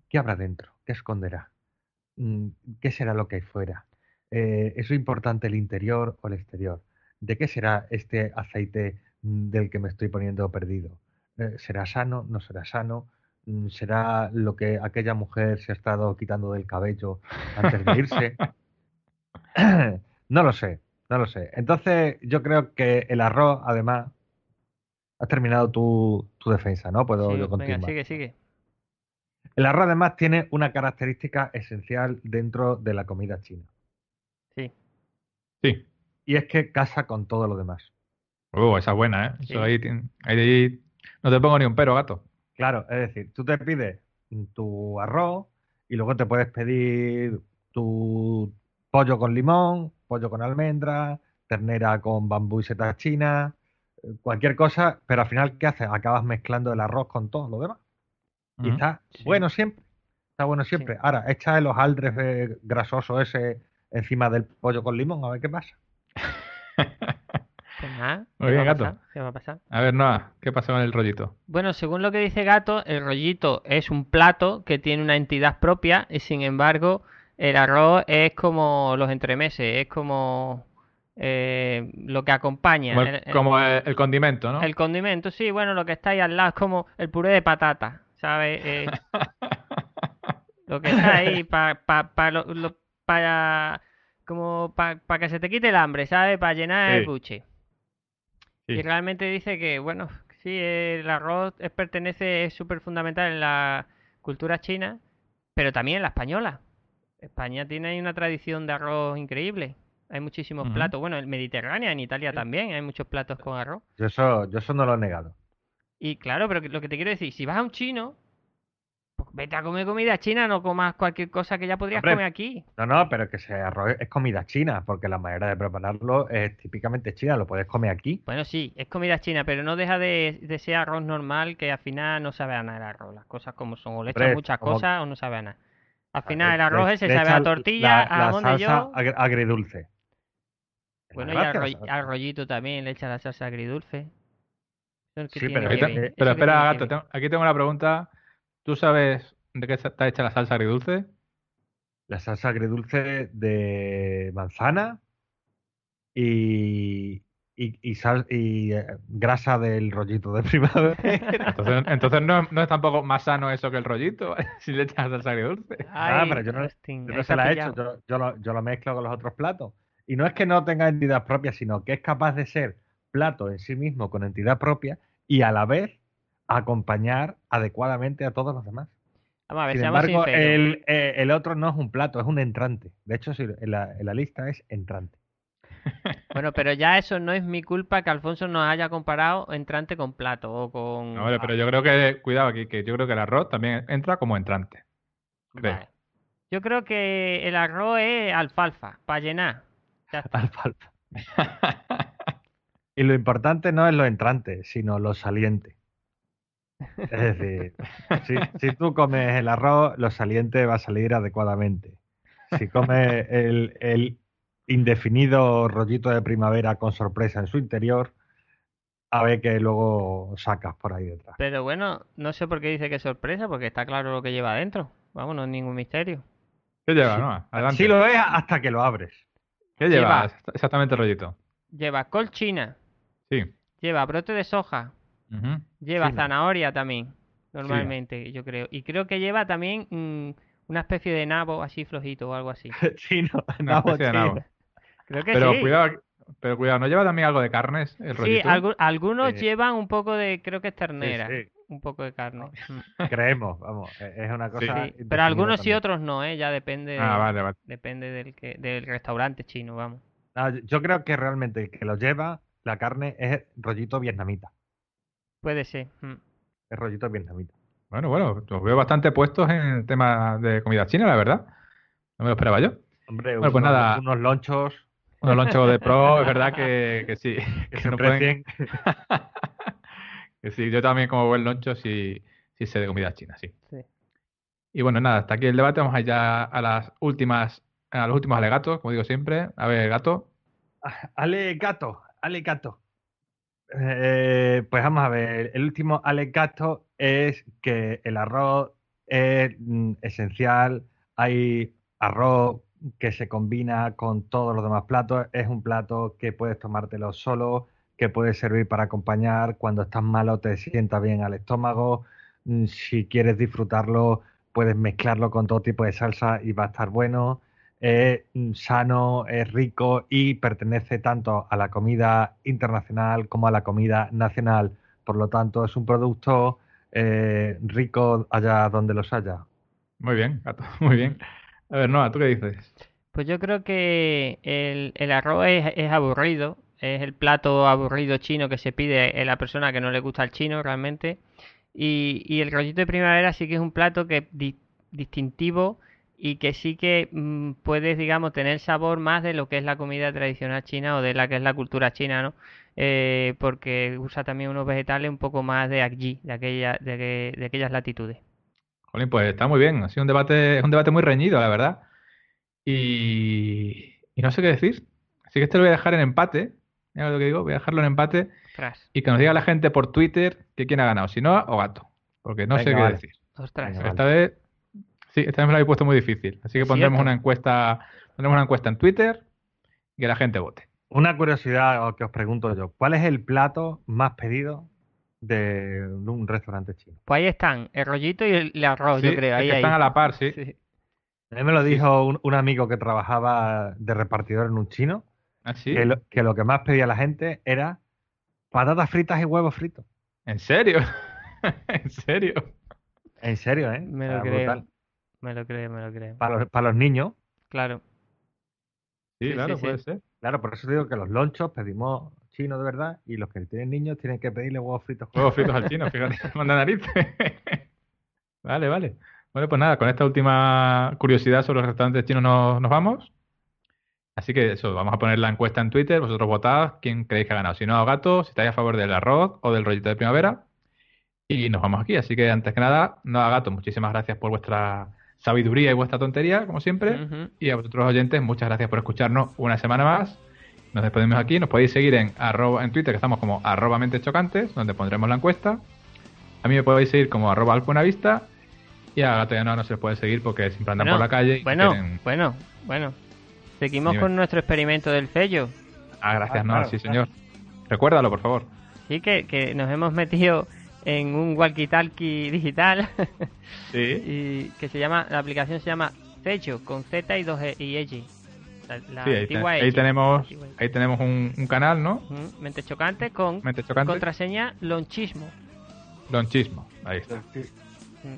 ¿qué habrá dentro? ¿Qué esconderá? Mm, ¿Qué será lo que hay fuera? Eh, ¿Es importante el interior o el exterior? ¿De qué será este aceite mm, del que me estoy poniendo perdido? Eh, ¿Será sano? ¿No será sano? Mm, ¿Será lo que aquella mujer se ha estado quitando del cabello antes de irse? [laughs] [clears throat] no lo sé, no lo sé. Entonces yo creo que el arroz, además, has terminado tu, tu defensa, ¿no? Puedo Sí, yo venga, continuar. sigue, sigue. El arroz además tiene una característica esencial dentro de la comida china. Sí. Sí. Y es que casa con todo lo demás. Uh, esa es buena, ¿eh? Sí. Eso ahí, ahí no te pongo ni un pero, gato. Claro, es decir, tú te pides tu arroz y luego te puedes pedir tu pollo con limón, pollo con almendra, ternera con bambú y setas chinas, eh, cualquier cosa, pero al final, ¿qué haces? Acabas mezclando el arroz con todo lo demás. Y está Sí. bueno siempre. Está bueno siempre. Ahora, echa los aldres eh, grasosos ese encima del pollo con limón, a ver qué pasa. [laughs] Pues nada, Muy ¿qué bien, va gato. pasar? ¿Qué va a pasar? A ver, Noah, ¿qué pasa con el rollito? Bueno, según lo que dice Gato, el rollito es un plato que tiene una entidad propia y sin embargo el arroz es como los entremeses, es como eh, lo que acompaña. Como El- el, el- como el- el condimento, ¿no? el condimento, sí, bueno, lo que está ahí al lado es como el puré de patata, ¿sabes? [laughs] Eh, lo que está ahí para para como para que se te quite el hambre, ¿sabes? Para llenar el buche. Sí. Y realmente dice que, bueno, sí, el arroz es, pertenece, es súper fundamental en la cultura china, pero también en la española. España tiene ahí una tradición de arroz increíble. Hay muchísimos platos. Bueno, el Mediterráneo, en Italia Sí. también hay muchos platos con arroz. Yo eso, yo eso no lo he negado. Y claro, pero lo que te quiero decir, si vas a un chino, pues vete a comer comida china, no comas cualquier cosa que ya podrías Hombre, comer aquí. No, no, pero que ese arroz es comida china, porque la manera de prepararlo es típicamente china, lo puedes comer aquí. Bueno, sí, es comida china, pero no deja de, de ser arroz normal que al final no sabe a nada el arroz. Las cosas como son. O le Hombre, muchas como- cosas o no sabe a nada. Al final el arroz ese sabe a tortilla, la, a la jamón de salsa yo. agri- agridulce. Bueno, y al, sea, rollito también le echa la salsa agridulce. Que Sí, tiene pero te- que espera, gato, tengo- aquí tengo una pregunta. ¿Tú sabes de qué está hecha la salsa agridulce? La salsa agridulce de manzana y, y, y sal- y, eh, grasa del rollito de [laughs] primavera. Entonces, entonces no, no es tampoco más sano eso que el rollito, [laughs] si le echas salsa agridulce. Ah, pero yo no- Yo no se la he hecho, yo, yo lo, yo lo mezclo con los otros platos. Y no es que no tenga entidad propia, sino que es capaz de ser plato en sí mismo con entidad propia y a la vez acompañar adecuadamente a todos los demás. Vamos a ver, Sin seamos embargo, sinceros. el, eh, el otro no es un plato, es un entrante. De hecho, sí, en la, en la lista es entrante. [laughs] Bueno, pero ya eso no es mi culpa que Alfonso nos haya comparado entrante con plato o con... No, vale, pero yo creo que, cuidado aquí, que yo creo que el arroz también entra como entrante. creo. Vale. Yo creo que el arroz es alfalfa, para llenar. Ya está. [laughs] Alfalfa. [laughs] Y lo importante no es lo entrante, sino lo saliente. Es decir, si, si [laughs] tú comes el arroz, lo saliente va a salir adecuadamente. Si comes el, el indefinido rollito de primavera con sorpresa en su interior, a ver que luego sacas por ahí detrás. Pero bueno, no sé por qué dice que es sorpresa, porque está claro lo que lleva adentro. Vamos, no es ningún misterio. ¿Qué lleva, Sí. no? Adelante. Sí lo es hasta que lo abres. ¿Qué lleva lleva- exactamente el rollito? Lleva col china, Sí. lleva brote de soja, lleva zanahoria también, normalmente, yo creo. Y creo que lleva también mm, una especie de nabo así flojito o algo así. [laughs] Chino, Una nabo especie de chino. nabo. Creo que Pero sí. cuidado, pero cuidado, ¿no lleva también algo de carnes el Sí, rollito? algunos Eh, llevan un poco de, creo que es ternera, sí. un poco de carne. Mm. Creemos, vamos, e- es una cosa. Sí, pero algunos sí, también. otros no, ¿eh? Ya depende, Ah, vale, vale. depende del, que, del restaurante chino, vamos. Ah, yo creo que realmente el que lo lleva, la carne, es rollito vietnamita. Puede ser. mm. Es rollito vietnamita. Bueno, bueno, los veo bastante puestos en el tema de comida china, la verdad. No me lo esperaba yo. Hombre, Bueno, pues unos, nada. unos lonchos Unos lonchos de pro, es [laughs] verdad que, que sí. que Que se no pueden- [laughs] que sí, yo también como buen loncho sí, sí sé de comida china, sí. Sí. Y bueno, nada, hasta aquí el debate. Vamos a ir ya a las últimas, a los últimos alegatos, como digo siempre. A ver, gato. Ale Gato, Ale Gato. Eh, pues vamos a ver, el último alegato es que el arroz es mm, esencial, hay arroz que se combina con todos los demás platos, es un plato que puedes tomártelo solo, que puede servir para acompañar, cuando estás malo te sienta bien al estómago, mm, si quieres disfrutarlo puedes mezclarlo con todo tipo de salsa y va a estar bueno es sano, es rico y pertenece tanto a la comida internacional como a la comida nacional. Por lo tanto, es un producto eh, rico allá donde los haya. Muy bien, gato, [laughs] muy bien. A ver, Noah, ¿tú qué dices? Pues yo creo que el, el arroz es, es aburrido, es el plato aburrido chino que se pide a la persona que no le gusta el chino realmente. Y, y el rollito de primavera sí que es un plato que di- distintivo y que sí que mm, puedes, digamos, tener sabor más de lo que es la comida tradicional china o de la que es la cultura china, ¿no? Eh, porque usa también unos vegetales un poco más de allí, de aquella, de, que- de aquellas latitudes. Jolín, pues está muy bien. Ha sido un debate, es un debate muy reñido, la verdad. Y, y no sé qué decir. Así que este lo voy a dejar en empate. Mira lo que digo, voy a dejarlo en empate y que nos diga la gente por Twitter que quién ha ganado, si Noah o Gato. Porque no sé qué vale. decir. ostras. Venga, vale. esta vez, sí, esta vez me lo habéis puesto muy difícil. Así que pondremos cierto. una encuesta, pondremos una encuesta en Twitter y que la gente vote. Una curiosidad que os pregunto yo, ¿cuál es el plato más pedido de un restaurante chino? Pues ahí están, el rollito y el, el arroz, Sí, yo creo. es Ahí, que ahí. están a la par, sí. Sí. A mí me lo dijo un, un amigo que trabajaba de repartidor en un chino, ¿Ah, sí? que, lo, que lo que más pedía la gente era patatas fritas y huevos fritos. ¿En serio? [laughs] ¿En serio? En serio, ¿eh? Me lo creo. Me lo creo, me lo creo. Para los, para los niños, Claro. Sí, Sí, claro, sí, puede sí. ser. claro, por eso digo que los lonchos pedimos chino de verdad y los que tienen niños tienen que pedirle huevos fritos. Huevos fritos al [laughs] chino, fíjate, [laughs] manda narices. [laughs] Vale, vale. Bueno, pues nada, con esta última curiosidad sobre los restaurantes chinos nos, nos vamos. Así que eso, vamos a poner la encuesta en Twitter, vosotros votad quién creéis que ha ganado, si no gato, si estáis a favor del arroz o del rollito de primavera. Y nos vamos aquí, así que antes que nada, no gato, muchísimas gracias por vuestra sabiduría y vuestra tontería, como siempre. Y a vosotros oyentes, muchas gracias por escucharnos una semana más. Nos despedimos aquí. Nos podéis seguir en, arroba, en Twitter, que estamos como arroba mentes chocantes, donde pondremos la encuesta. A mí me podéis seguir como arroba alpunavista. Y a Gato Noa no se les puede seguir porque siempre andan Bueno, por la calle y Bueno, quieren... bueno, bueno. Seguimos Dime. con nuestro experimento del sello. Ah, gracias, Ah, claro, sí, claro. señor. Recuérdalo, por favor. Sí, que, que nos hemos metido en un walkie-talkie digital [laughs] Sí. y que se llama, la aplicación se llama Sello, con Z y dos E y Edgy. La, la Sí, ahí, tenemos, ahí tenemos un, un canal, ¿no? Mente chocante con Mente chocante. contraseña lonchismo. Lonchismo. Ahí está. Mm.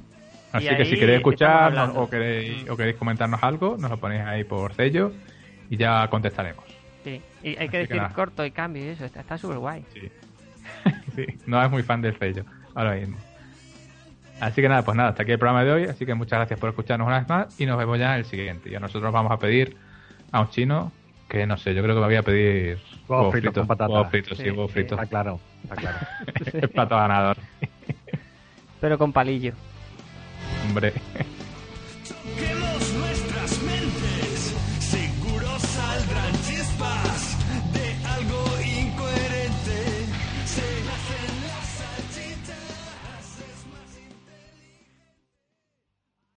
Así que si queréis escucharnos o queréis, o queréis comentarnos algo, nos lo ponéis ahí por sello y ya contestaremos. Sí. Y hay que decir corto y cambio y eso, está está súper guay. Sí. [laughs] sí. No es muy fan del sello, ahora mismo. Así que nada, pues nada, hasta aquí el programa de hoy. Así que muchas gracias por escucharnos una vez más y nos vemos ya en el siguiente. Y a nosotros vamos a pedir a un chino que no sé, yo creo que me voy a pedir Huevos fritos con patatas. Huevos fritos, sí, Sí, huevos fritos. Está claro, está claro. [laughs] el plato ganador. Pero con palillo. Hombre.